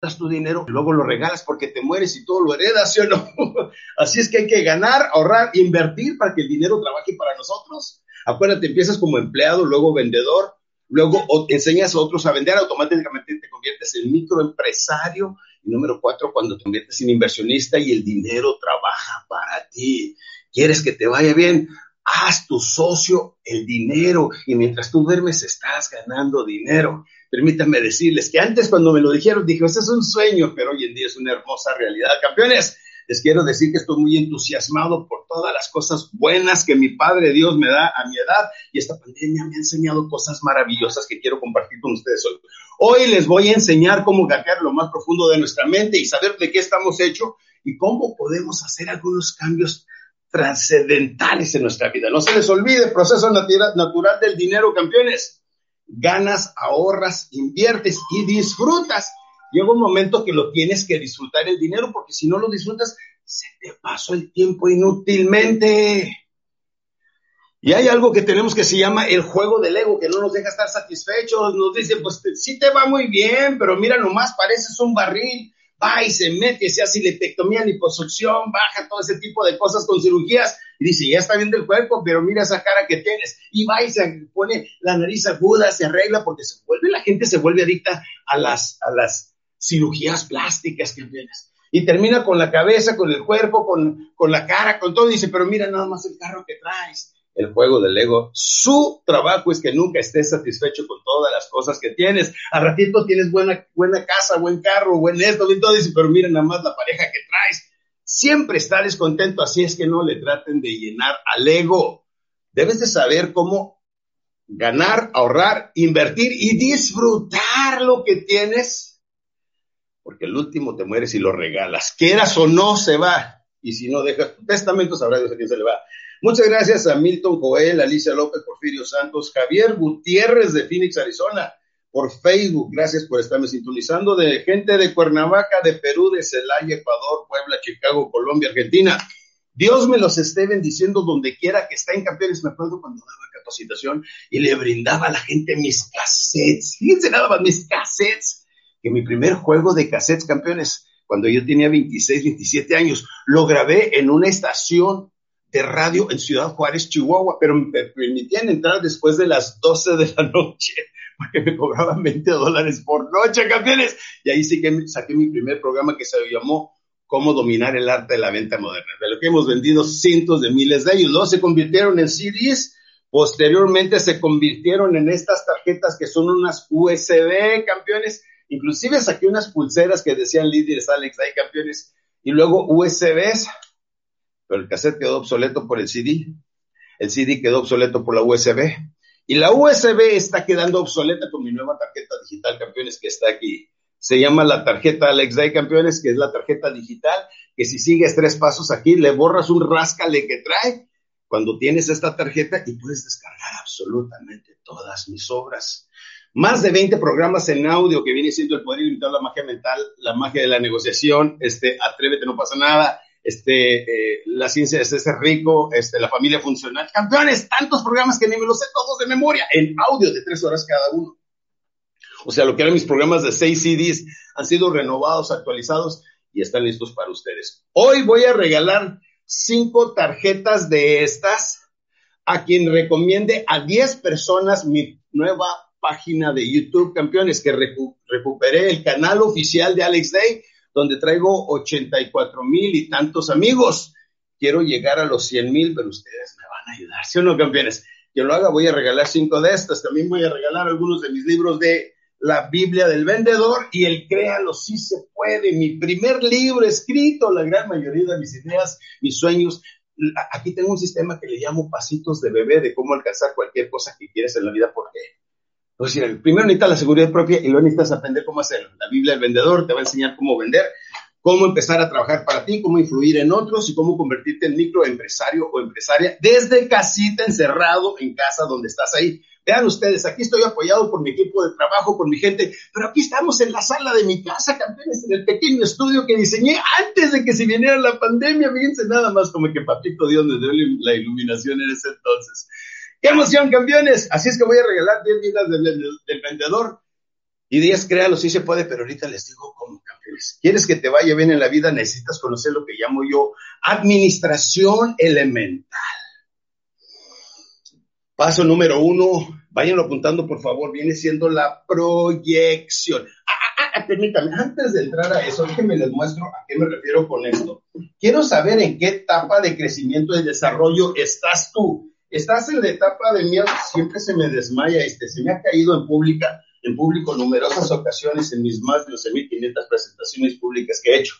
das tu dinero y luego lo regalas porque te mueres y todo lo heredas, ¿sí o no? Así es que hay que ganar, ahorrar, invertir para que el dinero trabaje para nosotros. Acuérdate, empiezas como empleado, luego vendedor, luego enseñas a otros a vender, automáticamente te conviertes en microempresario. Y número cuatro, cuando te conviertes en inversionista y el dinero trabaja para ti. ¿Quieres que te vaya bien? Haz tu socio el dinero y mientras tú duermes estás ganando dinero permítanme decirles que antes cuando me lo dijeron dije, ese es un sueño, pero hoy en día es una hermosa realidad. Campeones, les quiero decir que estoy muy entusiasmado por todas las cosas buenas que mi Padre Dios me da a mi edad y esta pandemia me ha enseñado cosas maravillosas que quiero compartir con ustedes hoy. Hoy les voy a enseñar cómo hackear lo más profundo de nuestra mente y saber de qué estamos hechos y cómo podemos hacer algunos cambios trascendentales en nuestra vida. No se les olvide proceso natural del dinero, campeones ganas, ahorras, inviertes y disfrutas. Llega un momento que lo tienes que disfrutar el dinero porque si no lo disfrutas, se te pasó el tiempo inútilmente. Y hay algo que tenemos que se llama el juego del ego, que no nos deja estar satisfechos. Nos dice, pues sí te va muy bien, pero mira, nomás pareces un barril va y se mete, se hace lepectomía, liposucción, baja todo ese tipo de cosas con cirugías y dice, ya está bien del cuerpo, pero mira esa cara que tienes y va y se pone la nariz aguda, se arregla porque se vuelve, la gente se vuelve adicta a las, a las cirugías plásticas que tienes. Y termina con la cabeza, con el cuerpo, con, con la cara, con todo. Y dice, pero mira nada más el carro que traes el juego del ego. Su trabajo es que nunca estés satisfecho con todas las cosas que tienes. A ratito tienes buena, buena casa, buen carro, buen esto, y todo, pero miren nada más la pareja que traes. Siempre está descontento, así es que no le traten de llenar al ego. Debes de saber cómo ganar, ahorrar, invertir y disfrutar lo que tienes, porque el último te mueres y lo regalas. Quieras o no, se va. Y si no dejas tu testamento, sabrá Dios a quién se le va. Muchas gracias a Milton Joel, Alicia López, Porfirio Santos, Javier Gutiérrez de Phoenix, Arizona, por Facebook. Gracias por estarme sintonizando. De gente de Cuernavaca, de Perú, de Celaya, Ecuador, Puebla, Chicago, Colombia, Argentina. Dios me los esté bendiciendo donde quiera que está en campeones. Me acuerdo cuando daba capacitación y le brindaba a la gente mis cassettes. Fíjense nada más, mis cassettes. Que mi primer juego de cassettes, campeones, cuando yo tenía 26, 27 años, lo grabé en una estación de radio en Ciudad Juárez, Chihuahua, pero me permitían entrar después de las 12 de la noche, porque me cobraban 20 dólares por noche, campeones. Y ahí sí que saqué mi primer programa que se llamó Cómo dominar el arte de la venta moderna, de lo que hemos vendido cientos de miles de ellos. Luego se convirtieron en CDs, posteriormente se convirtieron en estas tarjetas que son unas USB, campeones. Inclusive saqué unas pulseras que decían líderes Alex, hay campeones, y luego USBs pero el cassette quedó obsoleto por el CD, el CD quedó obsoleto por la USB, y la USB está quedando obsoleta con mi nueva tarjeta digital, campeones, que está aquí. Se llama la tarjeta Alex Day, campeones, que es la tarjeta digital, que si sigues tres pasos aquí, le borras un rascale que trae cuando tienes esta tarjeta y puedes descargar absolutamente todas mis obras. Más de 20 programas en audio que viene siendo el poder limitar la magia mental, la magia de la negociación, este, atrévete, no pasa nada, este, eh, la ciencia es ser rico, este, la familia funcional, campeones, tantos programas que ni me los sé todos de memoria, en audio de tres horas cada uno. O sea, lo que eran mis programas de seis CDs han sido renovados, actualizados y están listos para ustedes. Hoy voy a regalar cinco tarjetas de estas a quien recomiende a 10 personas mi nueva página de YouTube, campeones, que recuperé el canal oficial de Alex Day donde traigo 84 mil y tantos amigos. Quiero llegar a los 100 mil, pero ustedes me van a ayudar, ¿sí o no, campeones? Que lo haga, voy a regalar cinco de estas. También voy a regalar algunos de mis libros de la Biblia del Vendedor y el Créalo sí se puede. Mi primer libro escrito, la gran mayoría de mis ideas, mis sueños. Aquí tengo un sistema que le llamo pasitos de bebé de cómo alcanzar cualquier cosa que quieres en la vida porque primero necesitas la seguridad propia y luego necesitas aprender cómo hacerlo. La Biblia del vendedor te va a enseñar cómo vender, cómo empezar a trabajar para ti, cómo influir en otros y cómo convertirte en microempresario o empresaria desde casita, encerrado en casa donde estás ahí. Vean ustedes, aquí estoy apoyado por mi equipo de trabajo, por mi gente, pero aquí estamos en la sala de mi casa, campeones, en el pequeño estudio que diseñé antes de que se viniera la pandemia. Fíjense nada más como que Papito Dios me dio la iluminación en ese entonces. ¡Qué emoción, campeones! Así es que voy a regalar 10 vidas del, vendedor y 10 créalos, sí se puede, pero ahorita les digo cómo, campeones. ¿Quieres que te vaya bien en la vida? Necesitas conocer lo que llamo yo administración elemental. Paso número uno, váyanlo apuntando por favor, viene siendo la proyección. Ah, ah, ah, permítame, antes de entrar a eso, déjenme les muestro a qué me refiero con esto. Quiero saber en qué etapa de crecimiento y desarrollo estás tú. Estás en la etapa de miedo, siempre se me desmaya este, se me ha caído en pública en público numerosas ocasiones en mis más de 12.500 presentaciones públicas que he hecho.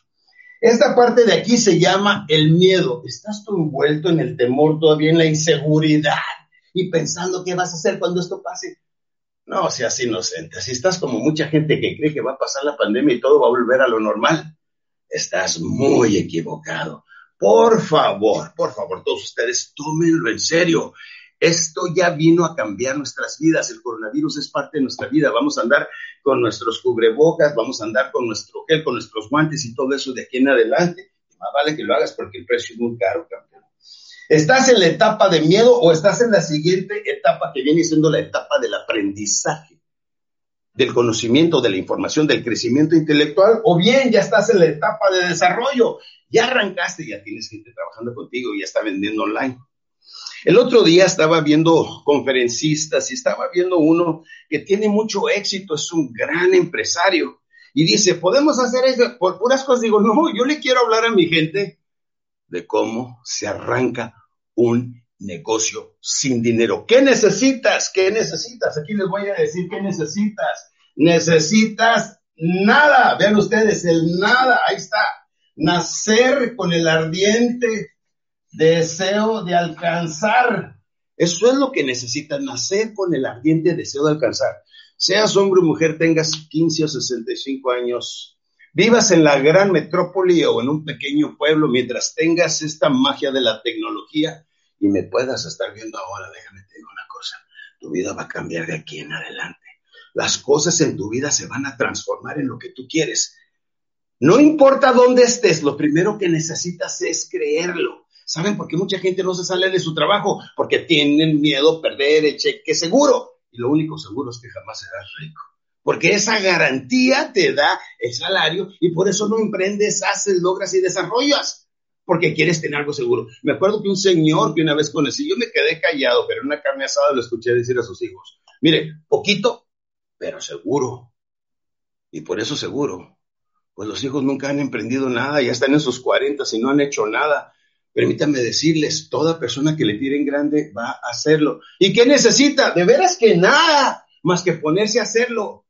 Esta parte de aquí se llama el miedo. Estás tú envuelto en el temor, todavía en la inseguridad y pensando qué vas a hacer cuando esto pase. No seas inocente. Si estás como mucha gente que cree que va a pasar la pandemia y todo va a volver a lo normal, estás muy equivocado. Por favor, por favor, todos ustedes tómenlo en serio. Esto ya vino a cambiar nuestras vidas. El coronavirus es parte de nuestra vida. Vamos a andar con nuestros cubrebocas, vamos a andar con nuestro gel, con nuestros guantes y todo eso de aquí en adelante. más vale que lo hagas porque el precio es muy caro, campeón. ¿Estás en la etapa de miedo o estás en la siguiente etapa que viene siendo la etapa del aprendizaje, del conocimiento, de la información, del crecimiento intelectual? O bien ya estás en la etapa de desarrollo. Ya arrancaste, ya tienes gente trabajando contigo, ya está vendiendo online. El otro día estaba viendo conferencistas y estaba viendo uno que tiene mucho éxito, es un gran empresario. Y dice, podemos hacer eso por puras cosas. Digo, no, yo le quiero hablar a mi gente de cómo se arranca un negocio sin dinero. ¿Qué necesitas? ¿Qué necesitas? Aquí les voy a decir qué necesitas. Necesitas nada. Vean ustedes, el nada. Ahí está. Nacer con el ardiente deseo de alcanzar. Eso es lo que necesitas, nacer con el ardiente deseo de alcanzar. Seas hombre o mujer, tengas 15 o 65 años, vivas en la gran metrópoli o en un pequeño pueblo, mientras tengas esta magia de la tecnología y me puedas estar viendo ahora, déjame te digo una cosa, tu vida va a cambiar de aquí en adelante. Las cosas en tu vida se van a transformar en lo que tú quieres. No importa dónde estés, lo primero que necesitas es creerlo. ¿Saben por qué mucha gente no se sale de su trabajo? Porque tienen miedo a perder el cheque seguro. Y lo único seguro es que jamás serás rico. Porque esa garantía te da el salario y por eso no emprendes, haces, logras y desarrollas. Porque quieres tener algo seguro. Me acuerdo que un señor que una vez conocí, yo me quedé callado, pero en una carne asada lo escuché decir a sus hijos, mire, poquito, pero seguro. Y por eso seguro. Pues los hijos nunca han emprendido nada, ya están en sus cuarentas y no han hecho nada. Permítanme decirles, toda persona que le tiren grande va a hacerlo. ¿Y qué necesita? De veras que nada, más que ponerse a hacerlo.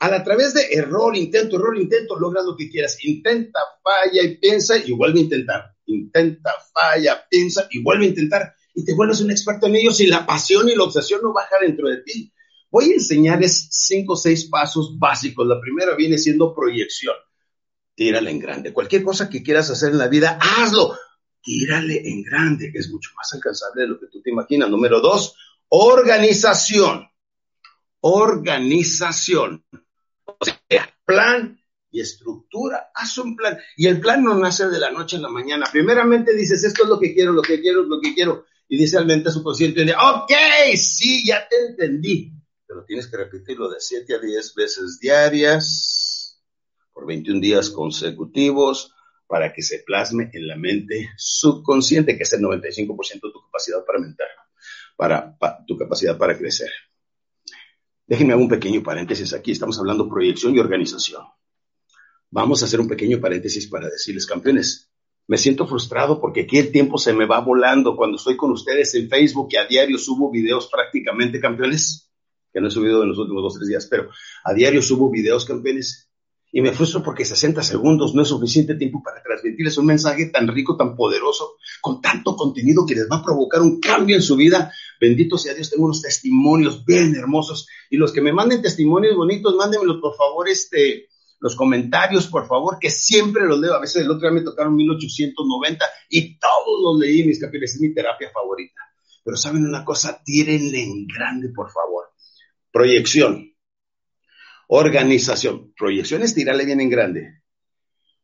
A, través de error, intento, error, intento, logras lo que quieras. Intenta, falla y piensa y vuelve a intentar. Intenta, falla, piensa y vuelve a intentar. Y te vuelves un experto en ello si la pasión y la obsesión no bajan dentro de ti. Voy a enseñarles cinco o seis pasos básicos. La primera viene siendo proyección. Tírala en grande. Cualquier cosa que quieras hacer en la vida, hazlo tírale en grande, es mucho más alcanzable de lo que tú te imaginas. Número dos, organización. Organización. O sea, plan y estructura. Haz un plan. Y el plan no nace de la noche a la mañana. Primeramente dices, esto es lo que quiero, lo que quiero, lo que quiero. Y dice al mente subconsciente, ok, sí, ya te entendí. Pero tienes que repetirlo de 7 a 10 veces diarias, por 21 días consecutivos, para que se plasme en la mente subconsciente, que es el 95% de tu capacidad para mental, para, tu capacidad para crecer. Déjenme hacer un pequeño paréntesis aquí. Estamos hablando proyección y organización. Vamos a hacer un pequeño paréntesis para decirles, campeones, me siento frustrado porque aquí el tiempo se me va volando cuando estoy con ustedes en Facebook y a diario subo videos prácticamente campeones, que no he subido en los últimos dos o tres días, pero a diario subo videos campeones y me frustro porque 60 segundos no es suficiente tiempo para transmitirles un mensaje tan rico, tan poderoso, con tanto contenido que les va a provocar un cambio en su vida. Bendito sea Dios, tengo unos testimonios bien hermosos. Y los que me manden testimonios bonitos, mándenmelos por favor, este, los comentarios, por favor, que siempre los leo. A veces el otro día me tocaron 1890 y todos los leí, mis capítulos, es mi terapia favorita. Pero saben una cosa, tírenle en grande, por favor. Proyección Organización. Proyecciones, tirarle bien en grande.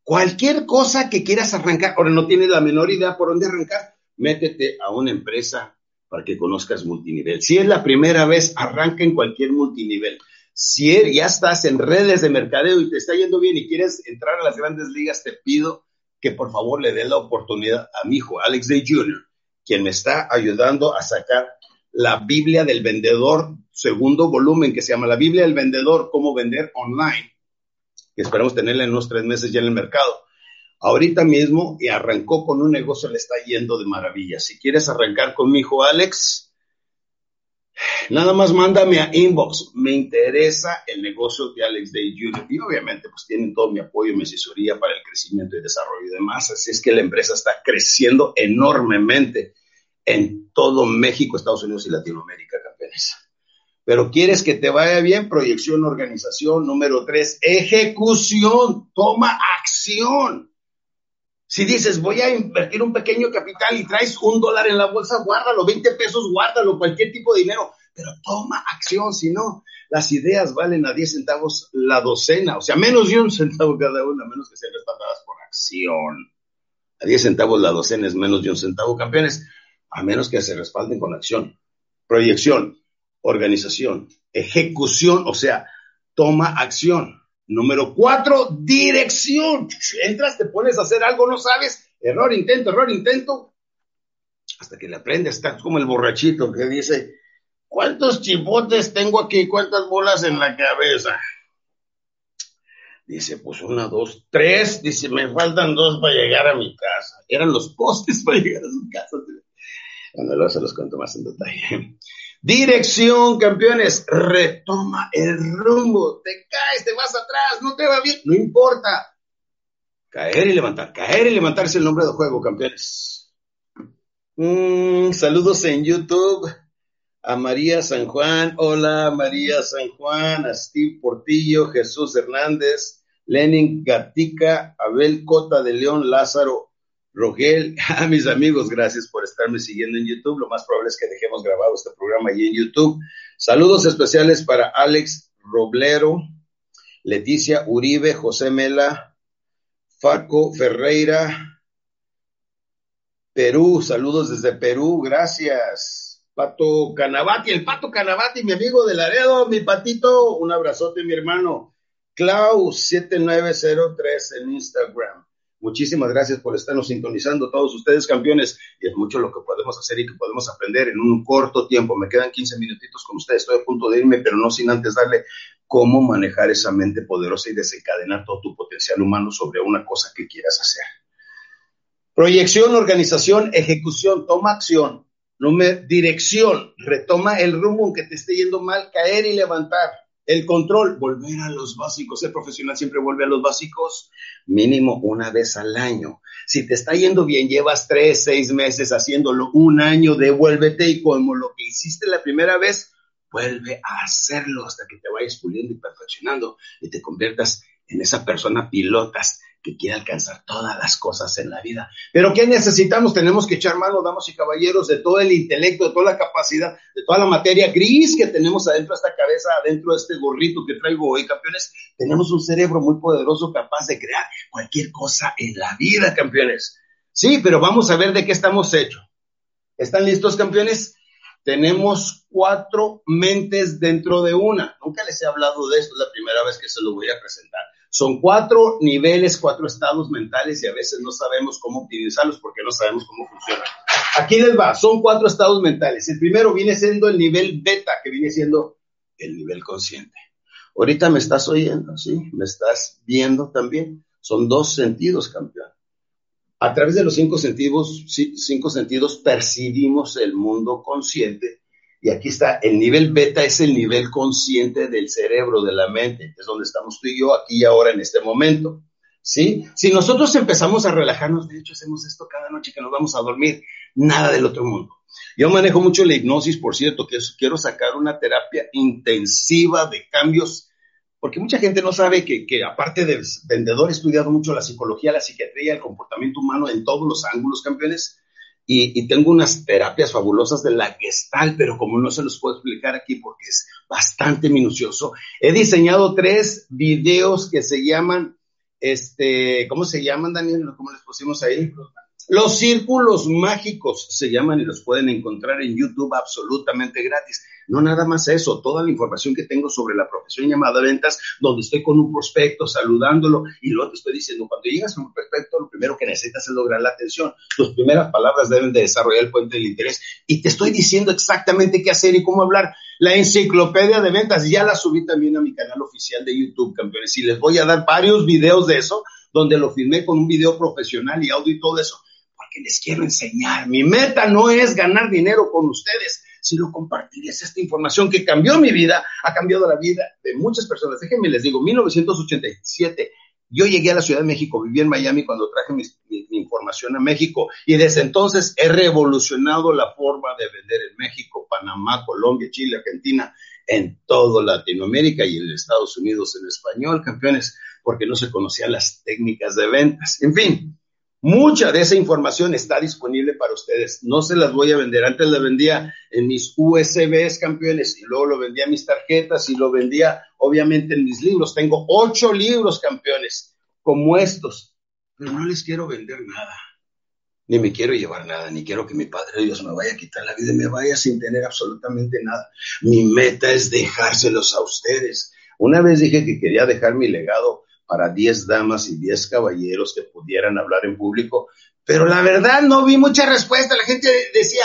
Cualquier cosa que quieras arrancar, ahora no tienes la menor idea por dónde arrancar, métete a una empresa para que conozcas multinivel. Si es la primera vez, arranca en cualquier multinivel. Si ya estás en redes de mercadeo y te está yendo bien y quieres entrar a las grandes ligas, te pido que por favor le dé la oportunidad a mi hijo, Alex Day Jr., quien me está ayudando a sacar la Biblia del vendedor, segundo volumen que se llama La Biblia del vendedor, cómo vender online, esperamos tenerla en unos tres meses ya en el mercado. Ahorita mismo y arrancó con un negocio, le está yendo de maravilla. Si quieres arrancar con mi hijo Alex, Nada más mándame a inbox. Me interesa el negocio de Alex Day Jr. Y obviamente, pues tienen todo mi apoyo y mi asesoría para el crecimiento y desarrollo y demás. Así es que la empresa está creciendo enormemente en todo México, Estados Unidos y Latinoamérica, campeones. Pero quieres que te vaya bien, proyección, organización. Número tres, ejecución. Toma acción. Si dices, voy a invertir un pequeño capital y traes un dólar en la bolsa, guárdalo, 20 pesos, guárdalo, cualquier tipo de dinero, pero toma acción, si no, las ideas valen a 10 centavos la docena, o sea, menos de un centavo cada una, menos que sean respaldadas por acción. A 10 centavos la docena es menos de un centavo, campeones, a menos que se respalden con acción. Proyección, organización, ejecución, o sea, toma acción. Número cuatro, dirección. Entras, te pones a hacer algo, no sabes, error, intento, error, intento, hasta que le aprendes. Estás como el borrachito que dice, ¿cuántos chipotes tengo aquí? ¿Cuántas bolas en la cabeza? Dice, pues una, dos, tres. Dice, me faltan dos para llegar a mi casa. Eran los postes para llegar a su casa. Cuando luego se los cuento más en detalle. Dirección, campeones, retoma el rumbo. Te caes, te vas atrás, no te va bien, no importa. Caer y levantar, caer y levantarse el nombre del juego, campeones. Mm, saludos en YouTube a María San Juan. Hola, María San Juan, a Steve Portillo, Jesús Hernández, Lenin Gatica, Abel Cota de León, Lázaro Rogel, a mis amigos, gracias por estarme siguiendo en YouTube. Lo más probable es que dejemos grabado este programa ahí en YouTube. Saludos especiales para Alex Roblero, Leticia Uribe, José Mela, Faco Ferreira, Perú. Saludos desde Perú, gracias. Pato Canavati, el Pato Canavati, mi amigo de Laredo, mi patito, un abrazote, mi hermano. Clau7903 en Instagram. Muchísimas gracias por estarnos sintonizando, todos ustedes campeones, y es mucho lo que podemos hacer y que podemos aprender en un corto tiempo. Me quedan 15 minutitos con ustedes, estoy a punto de irme, pero no sin antes darle cómo manejar esa mente poderosa y desencadenar todo tu potencial humano sobre una cosa que quieras hacer. Proyección, organización, ejecución, toma acción, número, dirección, retoma el rumbo en que te esté yendo mal, caer y levantar el control, volver a los básicos. El profesional siempre vuelve a los básicos mínimo una vez al año. Si te está yendo bien, llevas tres, seis meses haciéndolo, un año, devuélvete y como lo que hiciste la primera vez, vuelve a hacerlo hasta que te vayas puliendo y perfeccionando y te conviertas en esa persona pilotas que quiere alcanzar todas las cosas en la vida. Pero ¿qué necesitamos? Tenemos que echar mano, damas y caballeros, de todo el intelecto, de toda la capacidad, de toda la materia gris que tenemos adentro de esta cabeza, adentro de este gorrito que traigo hoy, campeones. Tenemos un cerebro muy poderoso capaz de crear cualquier cosa en la vida, campeones. Sí, pero vamos a ver de qué estamos hechos. ¿Están listos, campeones? Tenemos cuatro mentes dentro de una. Nunca les he hablado de esto, es la primera vez que se lo voy a presentar. Son cuatro niveles, cuatro estados mentales y a veces no sabemos cómo utilizarlos porque no sabemos cómo funcionan. Aquí les va, son cuatro estados mentales. El primero viene siendo el nivel beta, que viene siendo el nivel consciente. Ahorita me estás oyendo, ¿sí? Me estás viendo también. Son dos sentidos, campeón. A través de los cinco sentidos, cinco sentidos percibimos el mundo consciente y aquí está, el nivel beta es el nivel consciente del cerebro, de la mente, es donde estamos tú y yo aquí y ahora en este momento. ¿Sí? Si nosotros empezamos a relajarnos, de hecho hacemos esto cada noche que nos vamos a dormir, nada del otro mundo. Yo manejo mucho la hipnosis, por cierto, que quiero sacar una terapia intensiva de cambios, porque mucha gente no sabe que, que aparte de vendedor, he estudiado mucho la psicología, la psiquiatría, el comportamiento humano en todos los ángulos, campeones y, tengo unas terapias fabulosas de la gestal, pero como no se los puedo explicar aquí porque es bastante minucioso, he diseñado tres videos que se llaman, este, ¿cómo se llaman, Daniel? ¿Cómo les pusimos ahí? Los círculos mágicos se llaman y los pueden encontrar en YouTube absolutamente gratis. No nada más eso, toda la información que tengo sobre la profesión llamada ventas, donde estoy con un prospecto saludándolo y luego te estoy diciendo, cuando llegas con un prospecto, lo primero que necesitas es lograr la atención. Tus primeras palabras deben de desarrollar el puente del interés y te estoy diciendo exactamente qué hacer y cómo hablar. La enciclopedia de ventas ya la subí también a mi canal oficial de YouTube, campeones, y les voy a dar varios videos de eso, donde lo filmé con un video profesional y audio y todo eso que les quiero enseñar. Mi meta no es ganar dinero con ustedes, sino compartirles esta información que cambió mi vida, ha cambiado la vida de muchas personas. Déjenme les digo, 1987, yo llegué a la Ciudad de México, viví en Miami cuando traje mi, información a México y desde entonces he revolucionado la forma de vender en México, Panamá, Colombia, Chile, Argentina, en toda Latinoamérica y en Estados Unidos en español, campeones, porque no se conocían las técnicas de ventas. En fin, Mucha de esa información está disponible para ustedes. No se las voy a vender. Antes la vendía en mis USBs campeones y luego lo vendía en mis tarjetas y lo vendía obviamente en mis libros. Tengo ocho libros campeones como estos, pero no les quiero vender nada. Ni me quiero llevar nada, ni quiero que mi Padre Dios me vaya a quitar la vida y me vaya sin tener absolutamente nada. Mi meta es dejárselos a ustedes. Una vez dije que quería dejar mi legado para 10 damas y 10 caballeros que pudieran hablar en público, pero la verdad no vi mucha respuesta. La gente decía,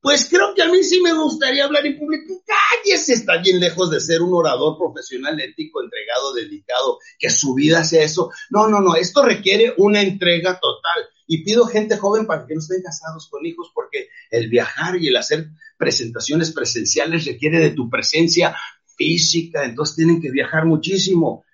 pues creo que a mí sí me gustaría hablar en público. Cállese, está bien lejos de ser un orador profesional, ético, entregado, dedicado, que su vida sea eso. No, no, no, esto requiere una entrega total. Y pido gente joven para que no estén casados con hijos, porque el viajar y el hacer presentaciones presenciales requiere de tu presencia física, entonces tienen que viajar muchísimo.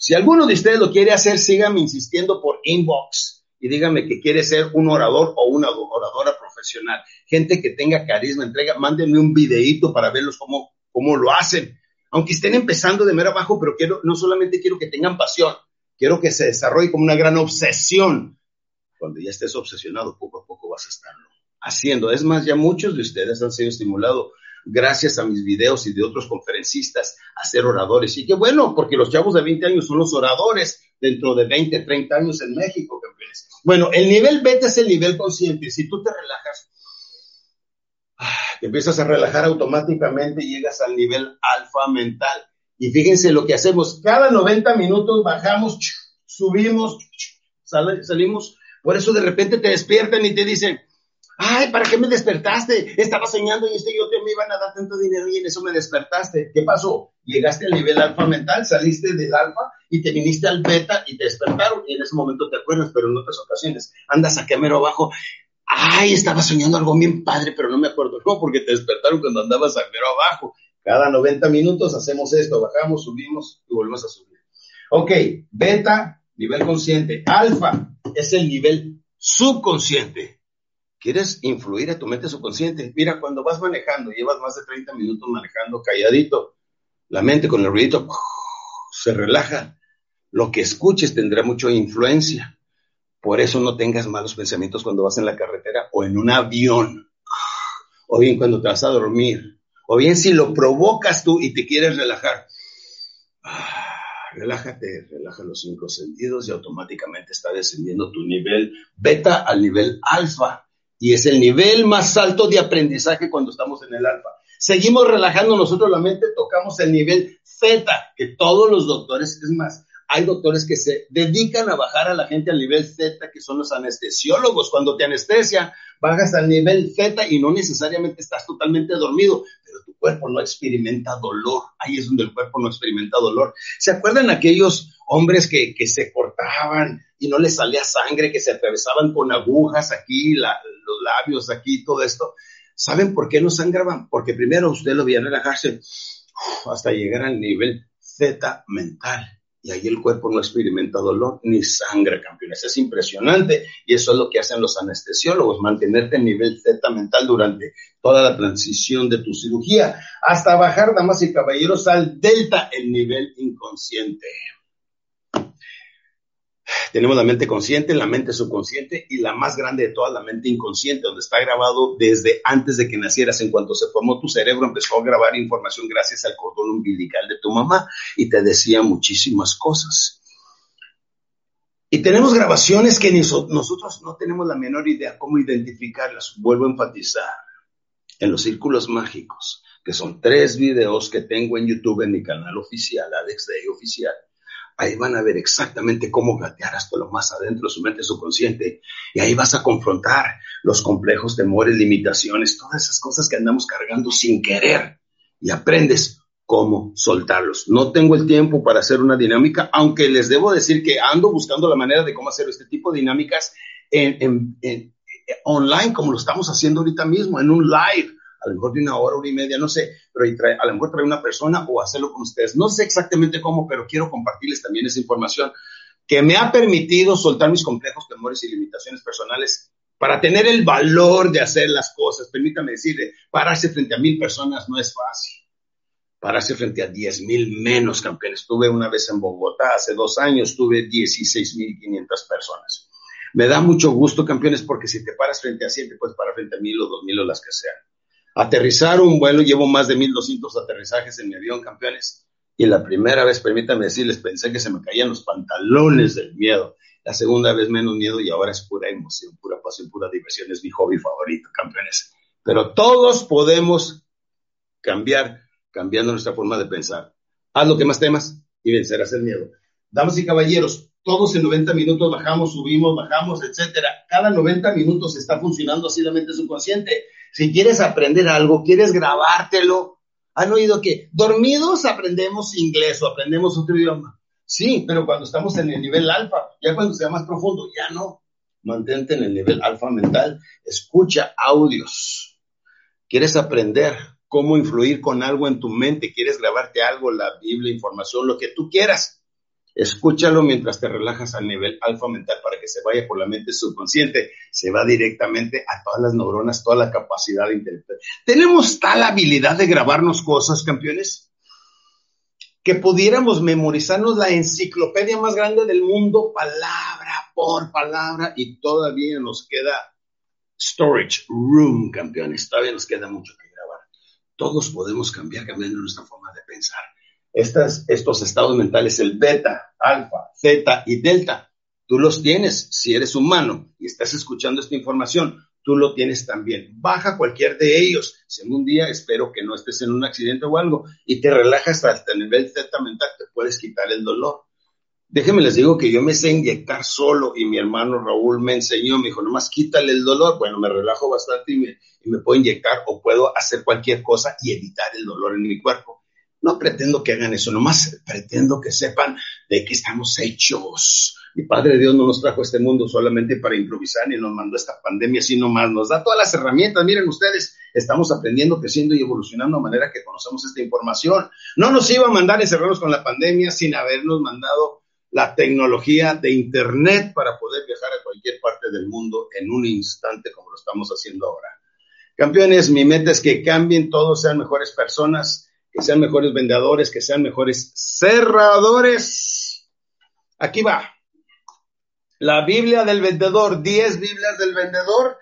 Si alguno de ustedes lo quiere hacer, síganme insistiendo por inbox y díganme que quiere ser un orador o una oradora profesional. Gente que tenga carisma, entrega, mándenme un videíto para verlos cómo, cómo lo hacen. Aunque estén empezando de mero abajo, pero quiero, no solamente quiero que tengan pasión, quiero que se desarrolle como una gran obsesión. Cuando ya estés obsesionado, poco a poco vas a estarlo haciendo. Es más, ya muchos de ustedes han sido estimulados gracias a mis videos y de otros conferencistas a ser oradores. Y qué bueno, porque los chavos de 20 años son los oradores dentro de 20, 30 años en México, campeones. Bueno, el nivel beta es el nivel consciente. Si tú te relajas, te empiezas a relajar automáticamente y llegas al nivel alfa mental. Y fíjense lo que hacemos. Cada 90 minutos bajamos, subimos, salimos. Por eso de repente te despiertan y te dicen, Ay, ¿para qué me despertaste? Estaba soñando y este yo te me iban a dar tanto dinero y en eso me despertaste. ¿Qué pasó? Llegaste al nivel alfa mental, saliste del alfa y te viniste al beta y te despertaron y en ese momento te acuerdas, pero en otras ocasiones andas a mero abajo. Ay, estaba soñando algo bien padre, pero no me acuerdo. No, porque te despertaron cuando andabas a mero abajo. Cada 90 minutos hacemos esto, bajamos, subimos y volvemos a subir. Ok, beta, nivel consciente. Alfa es el nivel subconsciente ¿Quieres influir a tu mente subconsciente? Mira, cuando vas manejando, llevas más de 30 minutos manejando calladito, la mente con el ruidito se relaja. Lo que escuches tendrá mucha influencia. Por eso no tengas malos pensamientos cuando vas en la carretera o en un avión, o bien cuando te vas a dormir, o bien si lo provocas tú y te quieres relajar. relájate, relaja los cinco sentidos y automáticamente está descendiendo tu nivel beta al nivel alfa y es el nivel más alto de aprendizaje cuando estamos en el alfa. Seguimos relajando nosotros la mente, tocamos el nivel zeta, que todos los doctores, es más, hay doctores que se dedican a bajar a la gente al nivel Z, que son los anestesiólogos. Cuando te anestesia, bajas al nivel Z y no necesariamente estás totalmente dormido, pero tu cuerpo no experimenta dolor. Ahí es donde el cuerpo no experimenta dolor. ¿Se acuerdan aquellos hombres que, que se cortaban y no les salía sangre, que se atravesaban con agujas aquí, los labios aquí, todo esto? ¿Saben por qué no sangraban? Porque primero usted lo veía relajarse hasta llegar al nivel Z mental y ahí el cuerpo no experimenta dolor ni sangre, campeones. Es impresionante y eso es lo que hacen los anestesiólogos, mantenerte en nivel Z mental durante toda la transición de tu cirugía, hasta bajar, damas y caballeros, al delta, el nivel inconsciente tenemos la mente consciente, la mente subconsciente y la más grande de todas, la mente inconsciente, donde está grabado desde antes de que nacieras. En cuanto se formó tu cerebro, empezó a grabar información gracias al cordón umbilical de tu mamá y te decía muchísimas cosas. Y tenemos grabaciones que nosotros no tenemos la menor idea cómo identificarlas. Vuelvo a enfatizar en los círculos mágicos, que son tres videos que tengo en YouTube en mi canal oficial, Alex Day Oficial. Ahí van a ver exactamente cómo gatear hasta lo más adentro de su mente subconsciente. Y ahí vas a confrontar los complejos, temores, limitaciones, todas esas cosas que andamos cargando sin querer. Y aprendes cómo soltarlos. No tengo el tiempo para hacer una dinámica, aunque les debo decir que ando buscando la manera de cómo hacer este tipo de dinámicas en, online, como lo estamos haciendo ahorita mismo, en un live, a lo mejor de una hora, hora y media, no sé, pero a lo mejor traer una persona o hacerlo con ustedes. No sé exactamente cómo, pero quiero compartirles también esa información que me ha permitido soltar mis complejos, temores y limitaciones personales para tener el valor de hacer las cosas. Permítame decirle, pararse frente a mil personas no es fácil pararse frente a 10 mil menos campeones. Estuve una vez en Bogotá, hace dos años, tuve 16 mil 500 personas. Me da mucho gusto, campeones, porque si te paras frente a 100, te puedes parar frente a mil o dos mil o las que sean. Aterrizar un vuelo, llevo más de 1200 aterrizajes en mi avión, campeones. Y la primera vez, permítanme decirles, pensé que se me caían los pantalones del miedo. La segunda vez menos miedo y ahora es pura emoción, pura pasión, pura diversión. Es mi hobby favorito, campeones. Pero todos podemos cambiar cambiando nuestra forma de pensar. Haz lo que más temas y vencerás el miedo. Damas y caballeros, todos en 90 minutos bajamos, subimos, bajamos, etcétera. Cada 90 minutos está funcionando así la mente subconsciente. Si quieres aprender algo, quieres grabártelo, han oído que dormidos aprendemos inglés o aprendemos otro idioma. Sí, pero cuando estamos en el nivel alfa, ya cuando sea más profundo, ya no. Mantente en el nivel alfa mental, escucha audios. ¿Quieres aprender? cómo influir con algo en tu mente, quieres grabarte algo, la Biblia, información, lo que tú quieras. Escúchalo mientras te relajas al nivel alfa mental para que se vaya por la mente subconsciente, se va directamente a todas las neuronas, toda la capacidad de intelectual. Tenemos tal habilidad de grabarnos cosas, campeones, que pudiéramos memorizarnos la enciclopedia más grande del mundo, palabra por palabra, y todavía nos queda storage room, campeones, todavía nos queda mucho que todos podemos cambiar cambiando nuestra forma de pensar. Estas, estos estados mentales, el beta, alfa, zeta y delta, tú los tienes si eres humano y estás escuchando esta información, tú lo tienes también. Baja cualquier de ellos. Si un día espero que no estés en un accidente o algo y te relajas hasta el nivel zeta mental, te puedes quitar el dolor. Déjenme les digo que yo me sé inyectar solo y mi hermano Raúl me enseñó, me dijo, nomás quítale el dolor. Bueno, me relajo bastante y me, y me puedo inyectar o puedo hacer cualquier cosa y evitar el dolor en mi cuerpo. No pretendo que hagan eso, nomás pretendo que sepan de qué estamos hechos. Mi Padre Dios no nos trajo a este mundo solamente para improvisar ni nos mandó esta pandemia así nomás. Nos da todas las herramientas. Miren ustedes, estamos aprendiendo, creciendo y evolucionando de manera que conocemos esta información. No nos iba a mandar encerrarnos con la pandemia sin habernos mandado la tecnología de Internet para poder viajar a cualquier parte del mundo en un instante como lo estamos haciendo ahora. Campeones, mi meta es que cambien, todos sean mejores personas, que sean mejores vendedores, que sean mejores cerradores. Aquí va. La Biblia del vendedor, 10 Biblias del vendedor.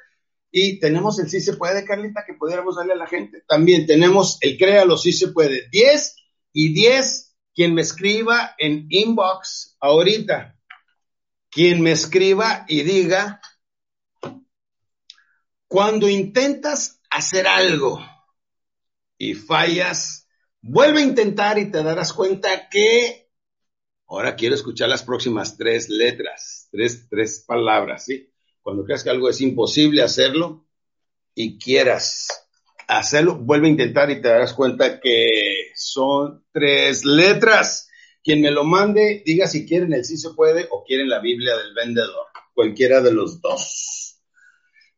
Y tenemos el sí se puede, Carlita, que pudiéramos darle a la gente. También tenemos el créalo, sí se puede. 10 y 10 quien me escriba en inbox ahorita, quien me escriba y diga, cuando intentas hacer algo y fallas, vuelve a intentar y te darás cuenta que ahora quiero escuchar las próximas tres letras, tres, tres palabras, ¿sí? Cuando creas que algo es imposible hacerlo y quieras hacerlo, vuelve a intentar y te darás cuenta que son tres letras. Quien me lo mande, diga si quieren el sí se puede o quieren la Biblia del vendedor, cualquiera de los dos.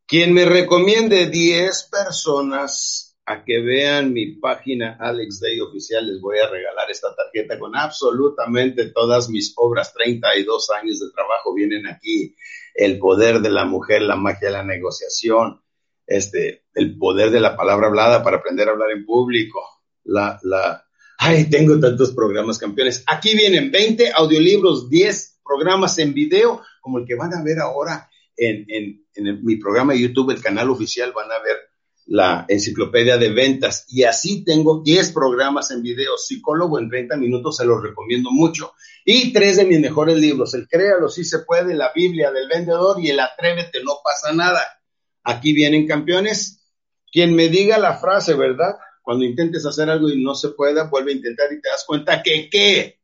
Quien me recomiende 10 personas a que vean mi página Alex Day oficial, les voy a regalar esta tarjeta con absolutamente todas mis obras. 32 años de trabajo vienen aquí. El poder de la mujer, la magia de la negociación, este, el poder de la palabra hablada para aprender a hablar en público. La, la, ay, tengo tantos programas campeones. Aquí vienen 20 audiolibros, 10 programas en video, como el que van a ver ahora en, en, en mi programa de YouTube, el canal oficial, van a ver la enciclopedia de ventas. Y así tengo 10 programas en video. Psicólogo en 30 minutos, se los recomiendo mucho. Y tres de mis mejores libros, el Créalo, si se puede, la Biblia del vendedor y el Atrévete, no pasa nada. Aquí vienen campeones. Quien me diga la frase, ¿verdad? Cuando intentes hacer algo y no se pueda, vuelve a intentar y te das cuenta que qué.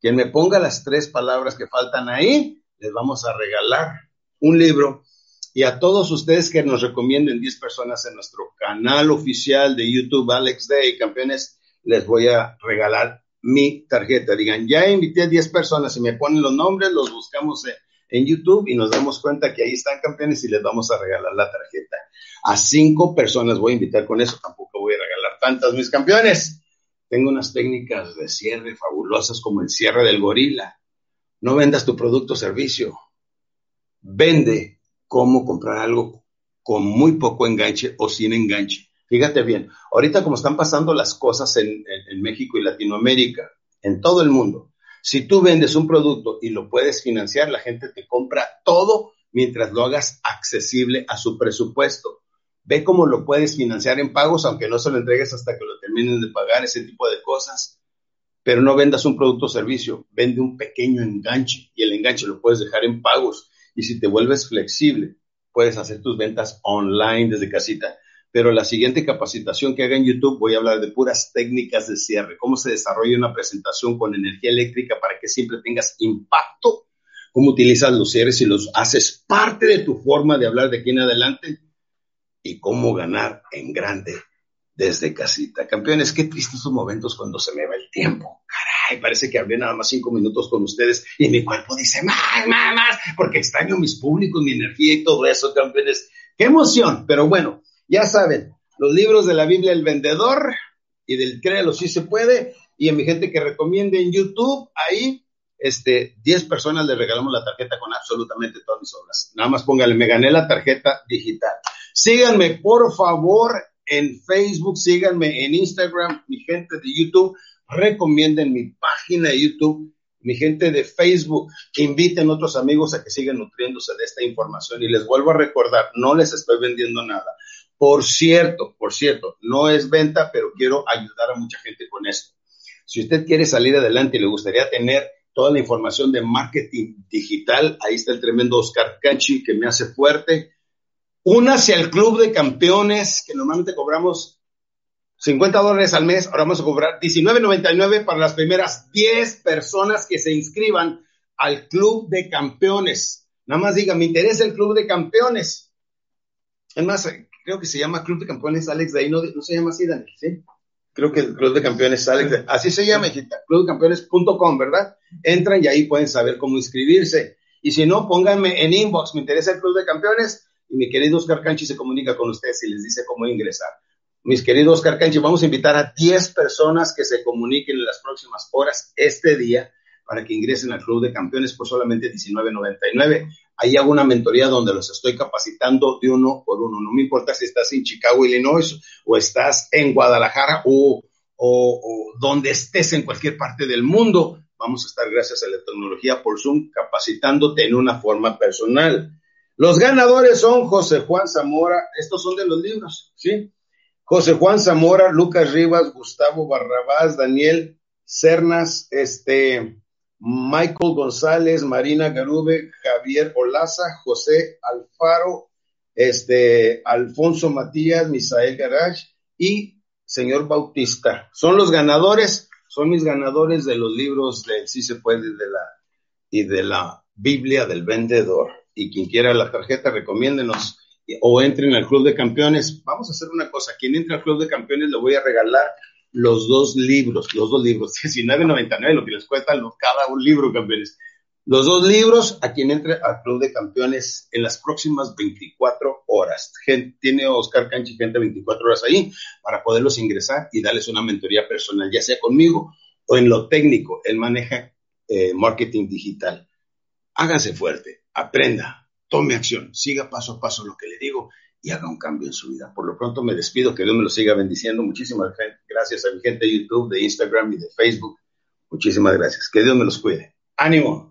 Quien me ponga las tres palabras que faltan ahí, les vamos a regalar un libro y a todos ustedes que nos recomienden 10 personas en nuestro canal oficial de YouTube, Alex Day, campeones, les voy a regalar mi tarjeta. Digan, ya invité a 10 personas y me ponen los nombres, los buscamos en, YouTube y nos damos cuenta que ahí están campeones y les vamos a regalar la tarjeta. A cinco personas voy a invitar con eso, tampoco voy a regalar tantas, mis campeones. Tengo unas técnicas de cierre fabulosas como el cierre del gorila. No vendas tu producto o servicio. Vende cómo comprar algo con muy poco enganche o sin enganche. Fíjate bien, ahorita como están pasando las cosas en, México y Latinoamérica, en todo el mundo, si tú vendes un producto y lo puedes financiar, la gente te compra todo mientras lo hagas accesible a su presupuesto. Ve cómo lo puedes financiar en pagos, aunque no se lo entregues hasta que lo terminen de pagar, ese tipo de cosas. Pero no vendas un producto o servicio, vende un pequeño enganche y el enganche lo puedes dejar en pagos y si te vuelves flexible, puedes hacer tus ventas online desde casita. Pero la siguiente capacitación que haga en YouTube voy a hablar de puras técnicas de cierre, cómo se desarrolla una presentación con energía eléctrica para que siempre tengas impacto, cómo utilizas los cierres y los haces parte de tu forma de hablar de aquí en adelante y cómo ganar en grande desde casita. Campeones, qué tristes momentos cuando se me va el tiempo. Caray, parece que hablé nada más cinco minutos con ustedes y mi cuerpo dice más, más, más, porque extraño mis públicos, mi energía y todo eso, campeones. Qué emoción, pero bueno, ya saben, los libros de la Biblia El Vendedor y del Créelo si se puede, y a mi gente que recomiende en YouTube, ahí, este, 10 personas le regalamos la tarjeta con absolutamente todas mis obras. Nada más póngale, me gané la tarjeta digital. Síganme, por favor, en Facebook, síganme en Instagram, mi gente de YouTube, recomienden mi página de YouTube, mi gente de Facebook, inviten a otros amigos a que sigan nutriéndose de esta información y les vuelvo a recordar, no les estoy vendiendo nada. Por cierto, por cierto, no es venta, pero quiero ayudar a mucha gente con esto. Si usted quiere salir adelante y le gustaría tener toda la información de marketing digital, ahí está el tremendo Oscar Canchi que me hace fuerte Únase al club de campeones que normalmente cobramos 50 dólares al mes. Ahora vamos a cobrar 19.99 para las primeras 10 personas que se inscriban al club de campeones. Nada más diga, me interesa el club de campeones. Es más, creo que se llama Club de Campeones Alex de ahí, no, se llama así, Daniel, ¿sí? Creo que el Club de Campeones Alex así se llama, clubdecampeones.com, ¿verdad? Entran y ahí pueden saber cómo inscribirse. Y si no, pónganme en inbox, me interesa el Club de Campeones, y mi querido Oscar Canchi se comunica con ustedes y les dice cómo ingresar. Mis queridos Oscar Canchi, vamos a invitar a 10 personas que se comuniquen en las próximas horas este día para que ingresen al Club de Campeones por solamente $19.99. Ahí hago una mentoría donde los estoy capacitando de uno por uno. No me importa si estás en Chicago, Illinois, o estás en Guadalajara o, o, donde estés en cualquier parte del mundo. Vamos a estar, gracias a la tecnología por Zoom, capacitándote en una forma personal. Los ganadores son José Juan Zamora, estos son de los libros, ¿sí? José Juan Zamora, Lucas Rivas, Gustavo Barrabás, Daniel Cernas, este, Michael González, Marina Garube, Javier Olaza, José Alfaro, este, Alfonso Matías, Misael Garage y señor Bautista. Son los ganadores, son mis ganadores de los libros de Sí se puede de la, y de la Biblia del vendedor y quien quiera la tarjeta, recomiéndenos o entren al Club de Campeones. Vamos a hacer una cosa, quien entre al Club de Campeones le voy a regalar los dos libros, los dos libros, 19.99 lo que les cuesta cada un libro, campeones. Los dos libros a quien entre al Club de Campeones en las próximas 24 horas. tiene Oscar Canchi gente 24 horas ahí para poderlos ingresar y darles una mentoría personal, ya sea conmigo o en lo técnico. Él maneja eh, marketing digital. Háganse fuerte aprenda, tome acción, siga paso a paso lo que le digo y haga un cambio en su vida. Por lo pronto me despido, que Dios me lo siga bendiciendo. Muchísimas gracias a mi gente de YouTube, de Instagram y de Facebook. Muchísimas gracias. Que Dios me los cuide. Ánimo.